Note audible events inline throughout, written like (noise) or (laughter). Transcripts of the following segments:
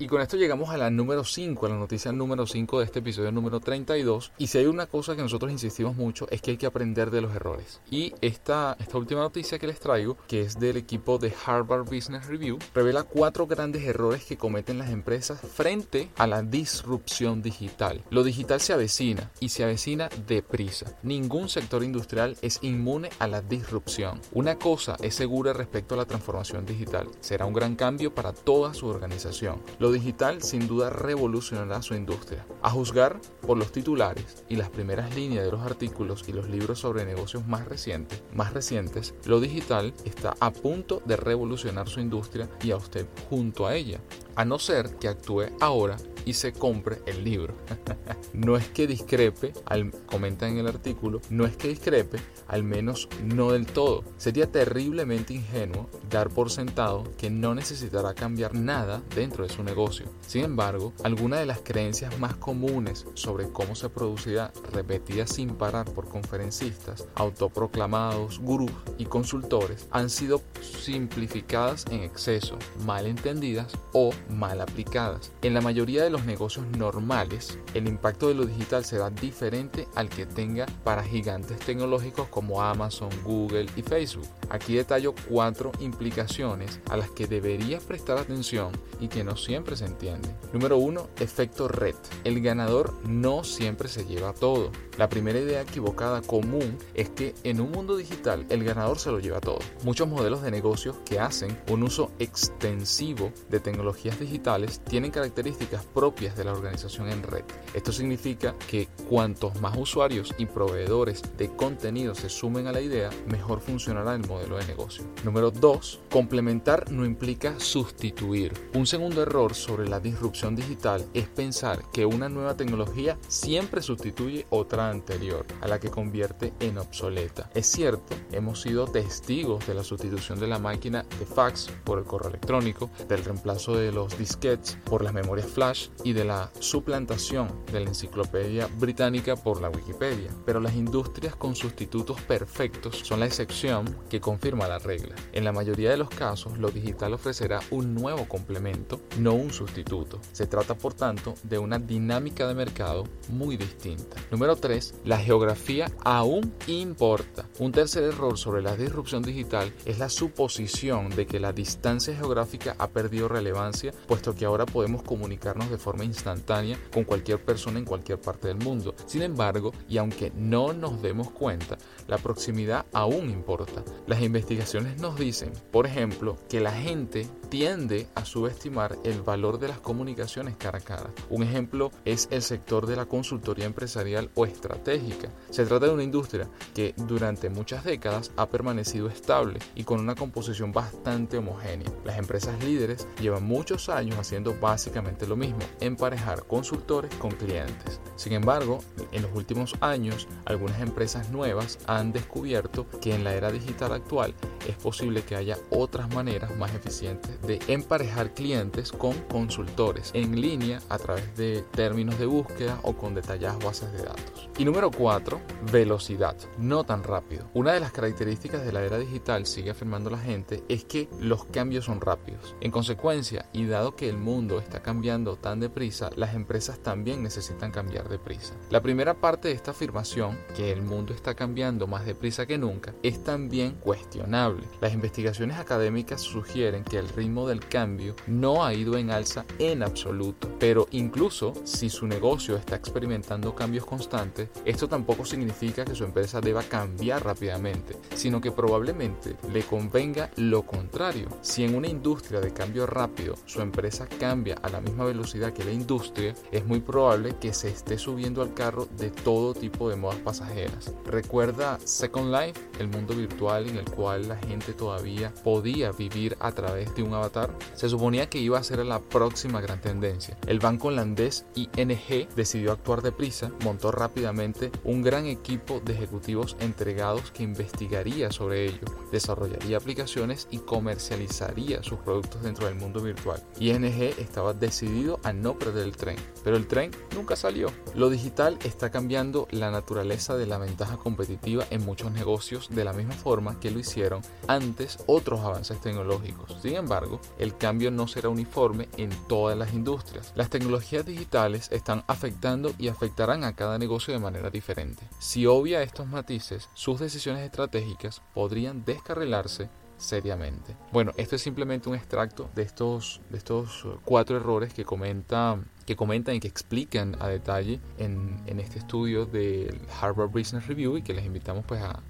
Y con esto llegamos a la número 5, a la noticia número 5 de este episodio número 32. Y si hay una cosa que nosotros insistimos mucho es que hay que aprender de los errores. Y esta, esta última noticia que les traigo, que es del equipo de Harvard Business Review, revela cuatro grandes errores que cometen las empresas frente a la disrupción digital. Lo digital se avecina y se avecina deprisa. Ningún sector industrial es inmune a la disrupción. Una cosa es segura respecto a la transformación digital. Será un gran cambio para toda su organización. Digital sin duda revolucionará su industria. A juzgar por los titulares y las primeras líneas de los artículos y los libros sobre negocios más recientes, más recientes, lo digital está a punto de revolucionar su industria y a usted junto a ella a no ser que actúe ahora y se compre el libro. (laughs) no es que discrepe, al, comenta en el artículo, no es que discrepe, al menos no del todo. Sería terriblemente ingenuo dar por sentado que no necesitará cambiar nada dentro de su negocio. Sin embargo, algunas de las creencias más comunes sobre cómo se producirá repetidas sin parar por conferencistas, autoproclamados, gurús y consultores han sido simplificadas en exceso, mal entendidas o mal aplicadas. En la mayoría de los negocios normales, el impacto de lo digital será diferente al que tenga para gigantes tecnológicos como Amazon, Google y Facebook. Aquí detallo cuatro implicaciones a las que deberías prestar atención y que no siempre se entienden. Número 1. Efecto red. El ganador no siempre se lleva todo. La primera idea equivocada común es que en un mundo digital el ganador se lo lleva todo. Muchos modelos de negocios que hacen un uso extensivo de tecnologías digitales tienen características propias de la organización en red. Esto significa que cuantos más usuarios y proveedores de contenido se sumen a la idea, mejor funcionará el modelo de negocio. Número 2. Complementar no implica sustituir. Un segundo error sobre la disrupción digital es pensar que una nueva tecnología siempre sustituye otra anterior, a la que convierte en obsoleta. Es cierto, hemos sido testigos de la sustitución de la máquina de fax por el correo electrónico, del reemplazo de los disquetes por las memorias flash y de la suplantación de la enciclopedia británica por la Wikipedia. Pero las industrias con sustitutos perfectos son la excepción que confirma la regla. En la mayoría de los casos, lo digital ofrecerá un nuevo complemento, no un sustituto. Se trata, por tanto, de una dinámica de mercado muy distinta. Número 3. La geografía aún importa. Un tercer error sobre la disrupción digital es la suposición de que la distancia geográfica ha perdido relevancia, puesto que ahora podemos comunicarnos de forma instantánea con cualquier persona en cualquier parte del mundo. Sin embargo, y aunque no nos demos cuenta, la proximidad aún importa. Las investigaciones nos dicen, por ejemplo, que la gente tiende a subestimar el valor de las comunicaciones cara a cara. Un ejemplo es el sector de la consultoría empresarial o estratégica. Se trata de una industria que durante muchas décadas ha permanecido estable y con una composición bastante homogénea. Las empresas líderes llevan muchos años haciendo básicamente lo mismo, emparejar consultores con clientes. Sin embargo, en los últimos años, algunas empresas nuevas han descubierto que en la era digital actual es posible que haya otras maneras más eficientes de emparejar clientes con consultores en línea a través de términos de búsqueda o con detalladas bases de datos. Y número 4, velocidad, no tan rápido. Una de las características de la era digital, sigue afirmando la gente, es que los cambios son rápidos. En consecuencia, y dado que el mundo está cambiando tan deprisa, las empresas también necesitan cambiar deprisa. La primera parte de esta afirmación, que el mundo está cambiando más deprisa que nunca, es también cuestionable. Las investigaciones académicas sugieren que el ritmo del cambio no ha ido en alza en absoluto, pero incluso si su negocio está experimentando cambios constantes, esto tampoco significa que su empresa deba cambiar rápidamente, sino que probablemente le convenga lo contrario. Si en una industria de cambio rápido su empresa cambia a la misma velocidad que la industria, es muy probable que se esté subiendo al carro de todo tipo de modas pasajeras. Recuerda Second Life, el mundo virtual en el cual la gente todavía podía vivir a través de un avatar. Se suponía que iba a ser la próxima gran tendencia. El banco holandés ING decidió actuar deprisa, montó rápidamente un gran equipo de ejecutivos entregados que investigaría sobre ello, desarrollaría aplicaciones y comercializaría sus productos dentro del mundo virtual. ING estaba decidido a no perder el tren. Pero el tren nunca salió. Lo digital está cambiando la naturaleza de la ventaja competitiva en muchos negocios de la misma forma que lo hicieron antes otros avances tecnológicos. Sin embargo, el cambio no será uniforme en todas las industrias. Las tecnologías digitales están afectando y afectarán a cada negocio de manera diferente. Si obvia estos matices, sus decisiones estratégicas podrían descarrilarse seriamente. Bueno, esto es simplemente un extracto de estos, de estos cuatro errores que comenta que comentan y que explican a detalle en, en, este estudio del Harvard Business Review y que les invitamos pues a,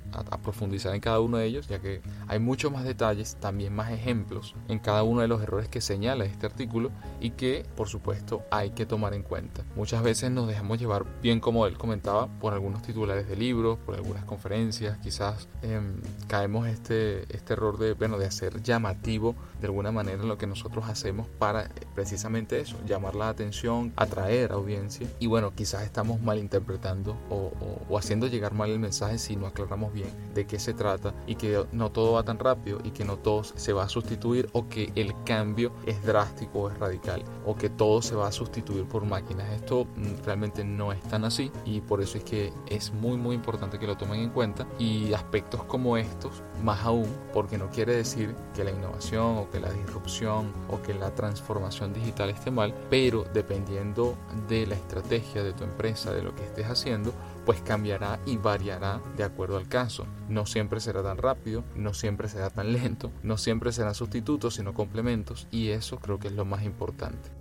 profundizar en cada uno de ellos ya que hay muchos más detalles, también más ejemplos en cada uno de los errores que señala este artículo y que por supuesto hay que tomar en cuenta. Muchas veces nos dejamos llevar bien como él comentaba por algunos titulares de libros, por algunas conferencias, quizás eh, caemos este, este error de, bueno, de hacer llamativo de alguna manera lo que nosotros hacemos para precisamente eso, llamar la atención atraer audiencia y bueno, quizás estamos malinterpretando o, o, haciendo llegar mal el mensaje si no aclaramos bien de qué se trata y que no todo va tan rápido y que no todo se va a sustituir o que el cambio es drástico o es radical o que todo se va a sustituir por máquinas. Esto mm, realmente no es tan así y por eso es que es muy muy importante que lo tomen en cuenta y aspectos como estos más aún porque no quiere decir que la innovación o que la disrupción o que la transformación digital esté mal, pero depende dependiendo de la estrategia de tu empresa, de lo que estés haciendo, pues cambiará y variará de acuerdo al caso. No siempre será tan rápido, no siempre será tan lento, no siempre serán sustitutos, sino complementos y eso creo que es lo más importante.